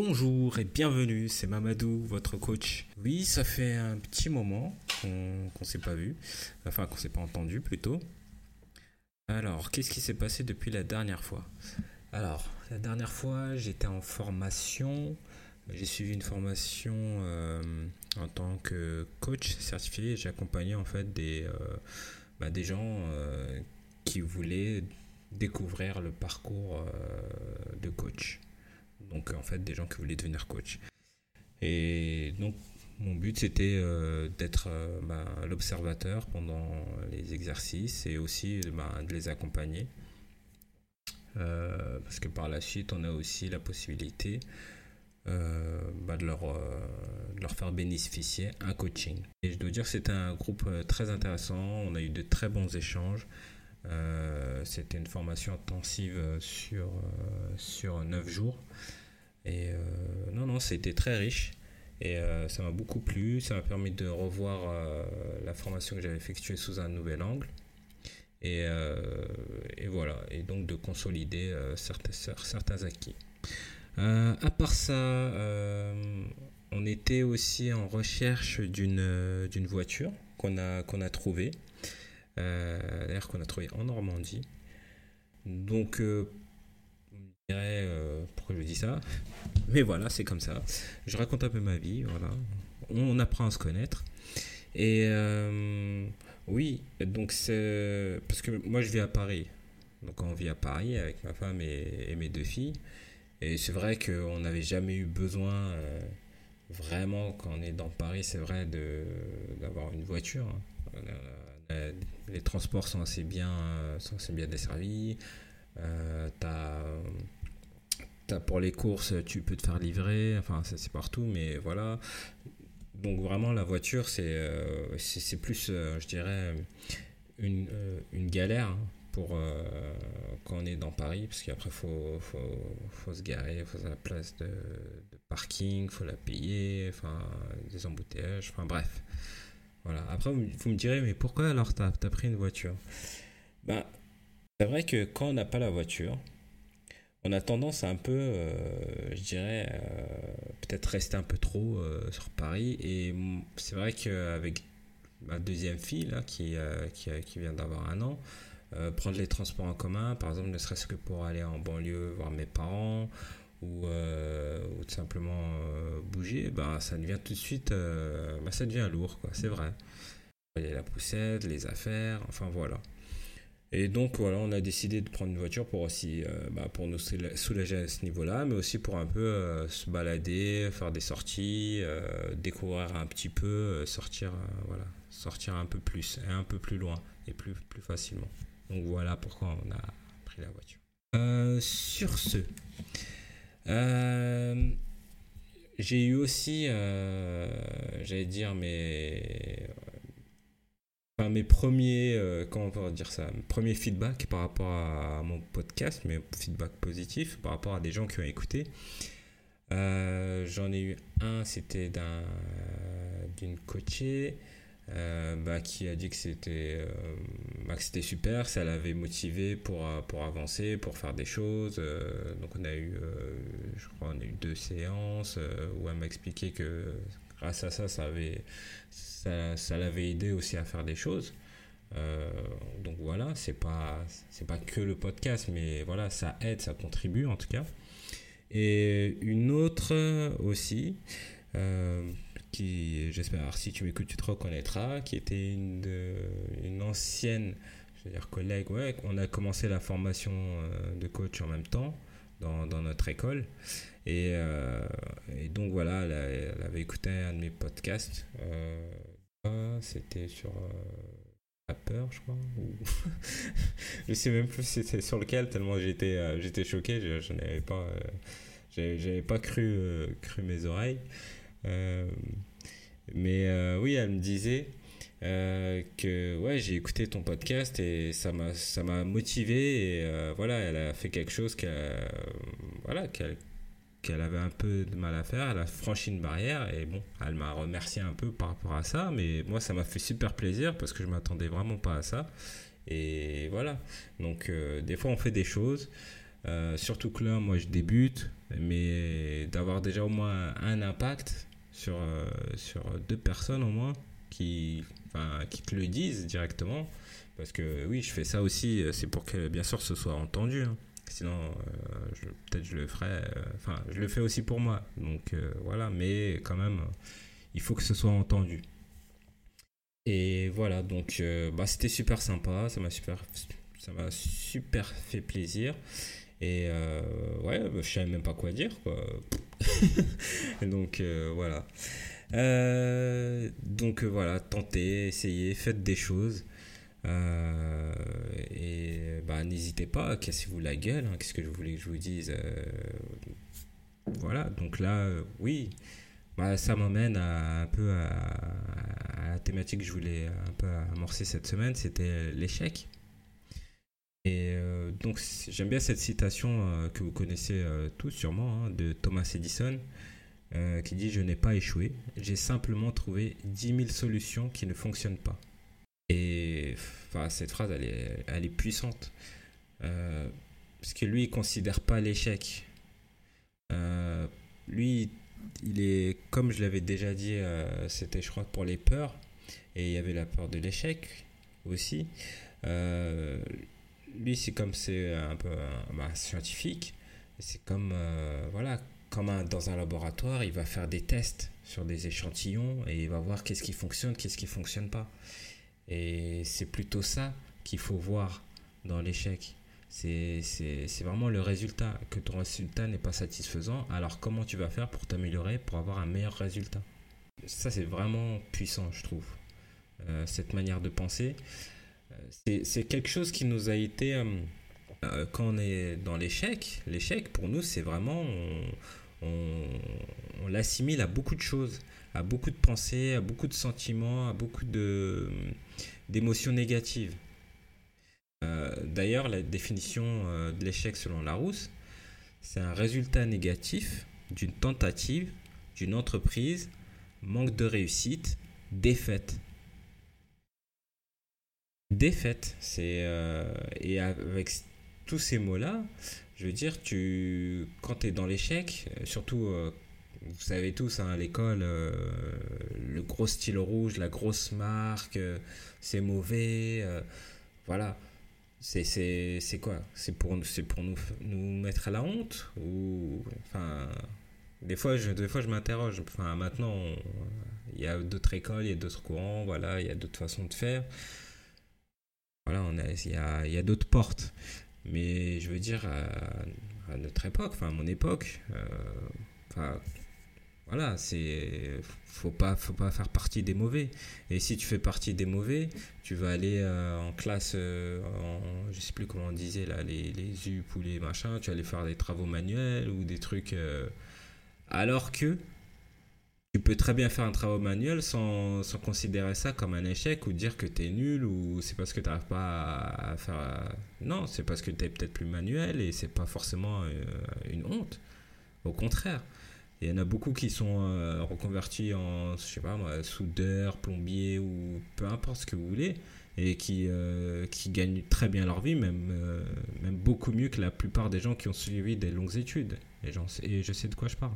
Bonjour et bienvenue, c'est Mamadou, votre coach. Oui, ça fait un petit moment qu'on ne s'est pas vu, enfin qu'on s'est pas entendu plutôt. Alors, qu'est-ce qui s'est passé depuis la dernière fois? Alors, la dernière fois, j'étais en formation. J'ai suivi une formation euh, en tant que coach certifié. J'ai accompagné en fait des, euh, bah, gens euh, qui voulaient découvrir le parcours de coach. Donc en fait, des gens qui voulaient devenir coach. Et donc mon but c'était d'être bah, l'observateur pendant les exercices et aussi bah, de les accompagner. parce que par la suite, on a aussi la possibilité euh, bah, de, leur, euh, leur faire bénéficier un coaching. Et je dois dire que c'était un groupe euh, très intéressant, on a eu de très bons échanges. C'était une formation intensive sur, sur 9 jours. Et non, non, c'était très riche. Et ça m'a beaucoup plu. Ça m'a permis de revoir la formation que j'avais effectuée sous un nouvel angle. Et, et, voilà. Et donc de consolider certains, certains acquis. Euh, à part ça, euh, on était aussi en recherche d'une euh, d'une voiture qu'on a qu'on a trouvée, d'ailleurs qu'on a trouvée en Normandie. Donc, je dirais pourquoi je dis ça, mais voilà, c'est comme ça. Je raconte un peu ma vie, voilà. On, apprend à se connaître. Et oui, donc c'est parce que moi je vis à Paris. Donc on vit à Paris avec ma femme et mes deux filles. Et c'est vrai qu'on n'avait jamais eu besoin, euh, vraiment, quand on est dans Paris, c'est vrai, d'avoir une voiture. Hein. Les transports sont assez bien, sont assez bien desservis. Euh, t'as, pour les courses, tu peux te faire livrer. Enfin, c'est partout, mais voilà. Donc vraiment, la voiture, c'est, euh, plus, je dirais, une, une galère. Pour euh, quand on est dans Paris, parce qu'après, faut, faut, faut, se garer, faut la place de, parking, il faut la payer, enfin, des embouteillages, enfin bref. Voilà. Après, vous me direz, mais pourquoi alors tu as, pris une voiture? Ben, C'est vrai que quand on n'a pas la voiture, on a tendance à un peu, euh, je dirais, euh, peut-être rester un peu trop sur Paris. Et c'est vrai qu'avec ma deuxième fille, qui, qui, vient d'avoir un an, euh, prendre les transports en commun, par exemple, ne serait-ce que pour aller en banlieue voir mes parents ou, euh, ou tout simplement euh, bouger, bah, ça devient tout de suite, bah, ça devient lourd, quoi, c'est vrai. Il y a la poussette, les affaires, enfin voilà. Et donc voilà, on a décidé de prendre une voiture pour aussi, bah, pour nous soulager à ce niveau-là, mais aussi pour un peu se balader, faire des sorties, découvrir un petit peu, sortir, voilà, sortir un peu plus et un peu plus loin et plus, plus facilement. Donc voilà pourquoi on a pris la voiture. Euh, sur ce, euh, j'ai eu aussi, euh, j'allais dire, mes, enfin, mes premiers, comment on peut dire ça, premiers feedbacks par rapport à mon podcast, mes feedbacks positifs par rapport à des gens qui ont écouté. J'en ai eu un, c'était d'un, d'une coachée. Euh, bah, qui a dit que c'était euh, bah, c'était super, ça l'avait motivé pour, euh, pour avancer, pour faire des choses. donc on a eu, je crois, on a eu deux séances où elle m'a expliqué que grâce à ça, ça avait, ça, ça l'avait aidé aussi à faire des choses. donc voilà, c'est pas c'est pas que le podcast, mais voilà, ça aide, ça contribue en tout cas. Et une autre aussi qui, j'espère, si tu m'écoutes, tu te reconnaîtras, qui était une, une ancienne je veux dire, collègue. Ouais, on a commencé la formation euh, de coach en même temps dans, dans notre école. Et, euh, donc voilà, elle, avait écouté un de mes podcasts. Euh, c'était sur la peur, je crois. Ou... je sais même plus c'était sur lequel, tellement j'étais j'étais choqué. Je, n'avais pas, j'avais pas cru, cru mes oreilles. Euh, mais euh, oui, elle me disait euh, que ouais, j'ai écouté ton podcast et ça m'a ça m'a motivé et voilà, elle a fait quelque chose qu'elle voilà, qu'elle qu'elle avait un peu de mal à faire, elle a franchi une barrière et bon, elle m'a remercié un peu par rapport à ça, mais moi ça m'a fait super plaisir parce que je m'attendais vraiment pas à ça. Et voilà, donc des fois on fait des choses, surtout que là moi je débute, mais d'avoir déjà au moins un impact sur, sur deux personnes au moins qui, qui te le disent directement. Parce que oui, je fais ça aussi, c'est pour que bien sûr ce soit entendu. Hein. Sinon, peut-être je le ferai. Enfin, je le fais aussi pour moi. Donc voilà, mais quand même, il faut que ce soit entendu. Et voilà, donc bah, c'était super sympa, ça m'a super, ça m'a super fait plaisir. Et euh, ouais, bah, je savais même pas quoi dire, quoi. donc euh, voilà. Euh, donc voilà, tentez, essayez, faites des choses. et bah, n'hésitez pas, cassez-vous la gueule. Hein, Qu'est-ce que je voulais que je vous dise Voilà, donc là, oui, bah, ça m'emmène un peu à, la thématique que je voulais un peu amorcer cette semaine c'était l'échec. Et euh, donc j'aime bien cette citation euh, que vous connaissez euh, tous sûrement hein, de Thomas Edison qui dit je n'ai pas échoué, j'ai simplement trouvé 10 000 solutions qui ne fonctionnent pas. Et cette phrase elle est, elle est puissante parce que lui il considère pas l'échec. lui il est comme je l'avais déjà dit c'était je crois pour les peurs et il y avait la peur de l'échec aussi lui, c'est comme c'est un peu bah, scientifique. C'est comme, euh, voilà, comme dans un laboratoire, il va faire des tests sur des échantillons et il va voir qu'est-ce qui fonctionne, qu'est-ce qui fonctionne pas. Et c'est plutôt ça qu'il faut voir dans l'échec. C'est vraiment le résultat, que ton résultat n'est pas satisfaisant. Alors comment tu vas faire pour t'améliorer, pour avoir un meilleur résultat? Ça, c'est vraiment puissant, je trouve, euh, cette manière de penser c'est quelque chose qui nous a été euh, euh, quand on est dans l'échec, l'échec pour nous c'est vraiment on, l'assimile à beaucoup de choses, à beaucoup de pensées, à beaucoup de sentiments, à beaucoup d'émotions négatives. Euh, d'ailleurs, la définition de l'échec selon Larousse, c'est un résultat négatif d'une tentative, d'une entreprise, manque de réussite, défaite défaite. C'est euh, et avec tous ces mots-là, je veux dire, tu quand tu es dans l'échec, surtout euh, vous savez tous hein, à l'école euh, le gros stylo rouge, la grosse marque, c'est mauvais, voilà. C'est c'est quoi? C'est pour c'est pour nous nous mettre à la honte ou enfin des fois je des fois je m'interroge enfin maintenant il y a d'autres écoles, il y a d'autres courants, voilà, il y a d'autres façons de faire voilà, il y a, y a d'autres portes. Mais je veux dire, à, notre époque, enfin à mon époque, euh, voilà, c'est faut pas faut pas faire partie des mauvais. Et si tu fais partie des mauvais, tu vas aller euh, en classe, euh, en, je sais plus comment on disait là, les les UP ou les machins, tu vas aller faire des travaux manuels ou des trucs. alors que tu peux très bien faire un travail manuel sans, sans, considérer ça comme un échec ou dire que tu es nul ou c'est parce que tu n'arrives pas à, faire. Non, c'est parce que tu es peut-être plus manuel et c'est pas forcément euh, une honte. Au contraire. Il y en a beaucoup qui sont euh, reconvertis en, je sais pas soudeur, plombier ou peu importe ce que vous voulez et qui, euh, qui gagnent très bien leur vie, même, même beaucoup mieux que la plupart des gens qui ont suivi des longues études. Et, et je sais de quoi je parle.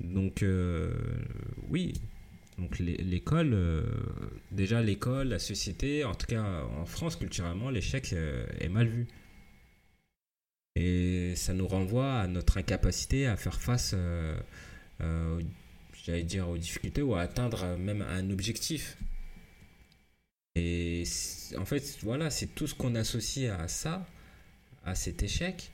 Donc euh, oui, donc l'école, euh, déjà l'école, la société, en tout cas en France culturellement, l'échec euh, est mal vu. Et ça nous renvoie à notre incapacité à faire face, dire, aux difficultés ou à atteindre même un objectif. Et en fait, voilà, c'est tout ce qu'on associe à ça, à cet échec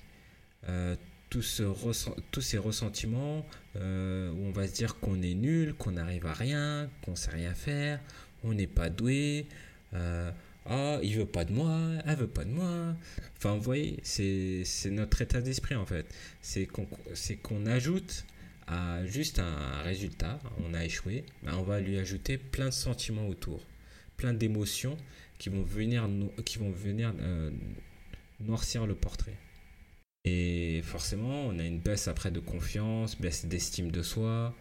tous ces ressentiments euh, où on va se dire qu'on est nul, qu'on n'arrive à rien, qu'on sait rien faire, on n'est pas doué. Euh, ah, il veut pas de moi, elle veut pas de moi. Enfin, vous voyez, c'est notre état d'esprit en fait. C'est qu'on ajoute à juste un résultat, on a échoué, ben, on va lui ajouter plein de sentiments autour, plein d'émotions qui vont venir, qui vont venir euh, noircir le portrait. Et forcément, on a une baisse après de confiance, baisse d'estime de soi.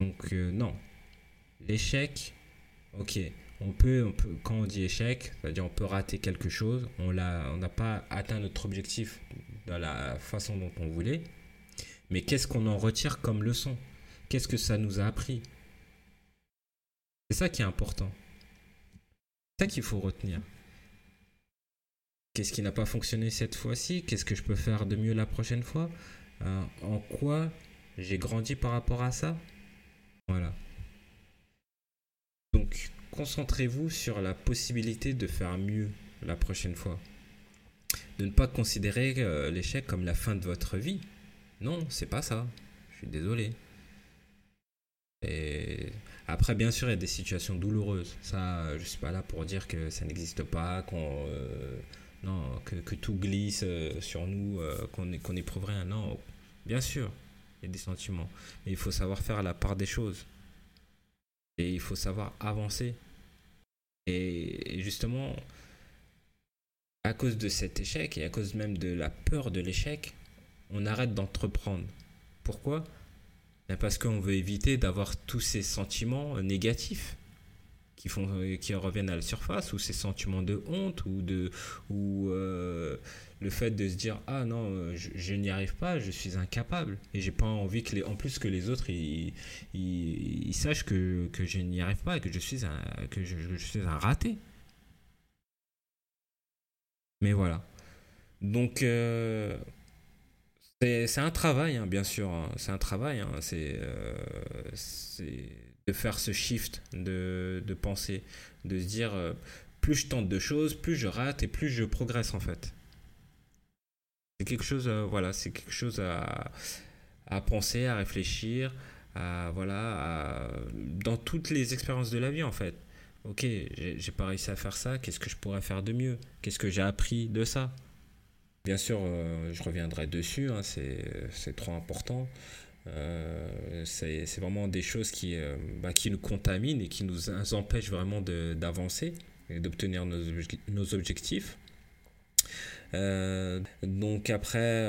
Donc euh, non, l'échec, ok, on peut, on peut, quand on dit échec, c'est-à-dire on peut rater quelque chose, on n'a pas atteint notre objectif de la façon dont on voulait. Mais qu'est-ce qu'on en retire comme leçon? Qu'est-ce que ça nous a appris? C'est ça qui est important. C'est ça qu'il faut retenir. Qu'est-ce qui n'a pas fonctionné cette fois-ci? Qu'est-ce que je peux faire de mieux la prochaine fois? Euh, En quoi j'ai grandi par rapport à ça? Voilà. Donc, concentrez-vous sur la possibilité de faire mieux la prochaine fois. De ne pas considérer euh, l'échec comme la fin de votre vie. Non, c'est pas ça. Je suis désolé. Et après, bien sûr, il y a des situations douloureuses. Ça, je suis pas là pour dire que ça n'existe pas, euh, non, que, tout glisse euh, sur nous, qu'on qu'on éprouve rien. Non, bien sûr, il y a des sentiments. Mais il faut savoir faire la part des choses. Et il faut savoir avancer. Et justement, à cause de cet échec et à cause même de la peur de l'échec, on arrête d'entreprendre. Pourquoi? Ben Parce qu'on veut éviter d'avoir tous ces sentiments négatifs qui, font, qui reviennent à la surface, ou ces sentiments de honte, ou, de, ou euh, le fait de se dire Ah non, je, n'y arrive pas, je suis incapable. Et j'ai pas envie que les, en plus que les autres ils, ils, sachent que, que je n'y arrive pas et que je suis un, que je, suis un raté. Mais voilà. Donc, euh, c'est un travail, hein, bien sûr. Hein. C'est un travail. Hein. Euh, c'est de faire ce shift de, de pensée, de se dire euh, plus je tente de choses, plus je rate et plus je progresse en fait. C'est quelque chose, voilà, c'est quelque chose à, à, penser, à réfléchir, à voilà, dans toutes les expériences de la vie en fait ok, j'ai pas réussi à faire ça, qu'est-ce que je pourrais faire de mieux? Qu'est-ce que j'ai appris de ça? Bien sûr, euh, je reviendrai dessus, hein, c'est trop important. Euh, c'est vraiment des choses qui, euh, bah, qui nous contaminent et qui nous empêchent vraiment d'avancer et d'obtenir nos, nos, objectifs. donc après,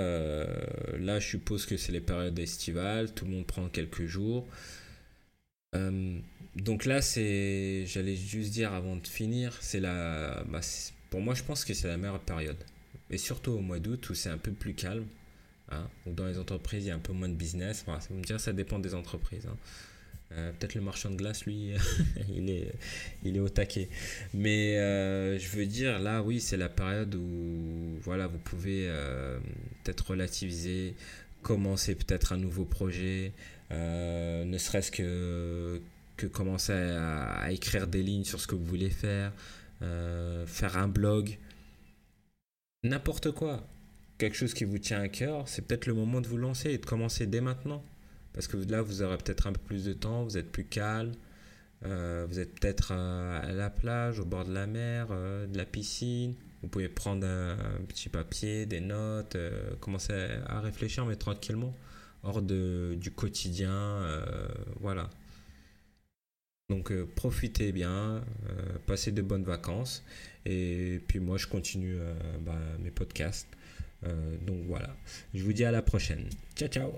là je suppose que c'est les périodes estivales, tout le monde prend quelques jours. Donc là, c'est, j'allais juste dire avant de finir, c'est la, bah, pour moi, je pense que c'est la meilleure période. Et surtout au mois d'août où c'est un peu plus calme, hein, où dans les entreprises il y a un peu moins de business. Ça me dire, ça dépend des entreprises. Hein. Euh, peut-être le marchand de glace, lui, il, est, il est au taquet. Mais euh, je veux dire, là, oui, c'est la période où voilà, vous pouvez euh, peut-être relativiser, commencer peut-être un nouveau projet, ne serait-ce que que commencer à, écrire des lignes sur ce que vous voulez faire, faire un blog, n'importe quoi. Quelque chose qui vous tient à cœur, c'est peut-être le moment de vous lancer et de commencer dès maintenant. Parce que là, vous aurez peut-être un peu plus de temps, vous êtes plus calme, euh, vous êtes peut-être euh, à la plage, au bord de la mer, de la piscine. Vous pouvez prendre un, petit papier, des notes, commencer à, réfléchir, mais tranquillement, hors de, du quotidien. voilà. Donc euh, profitez bien, euh, passez de bonnes vacances. Et puis moi, je continue euh, bah, mes podcasts. Donc voilà. Je vous dis à la prochaine. Ciao, ciao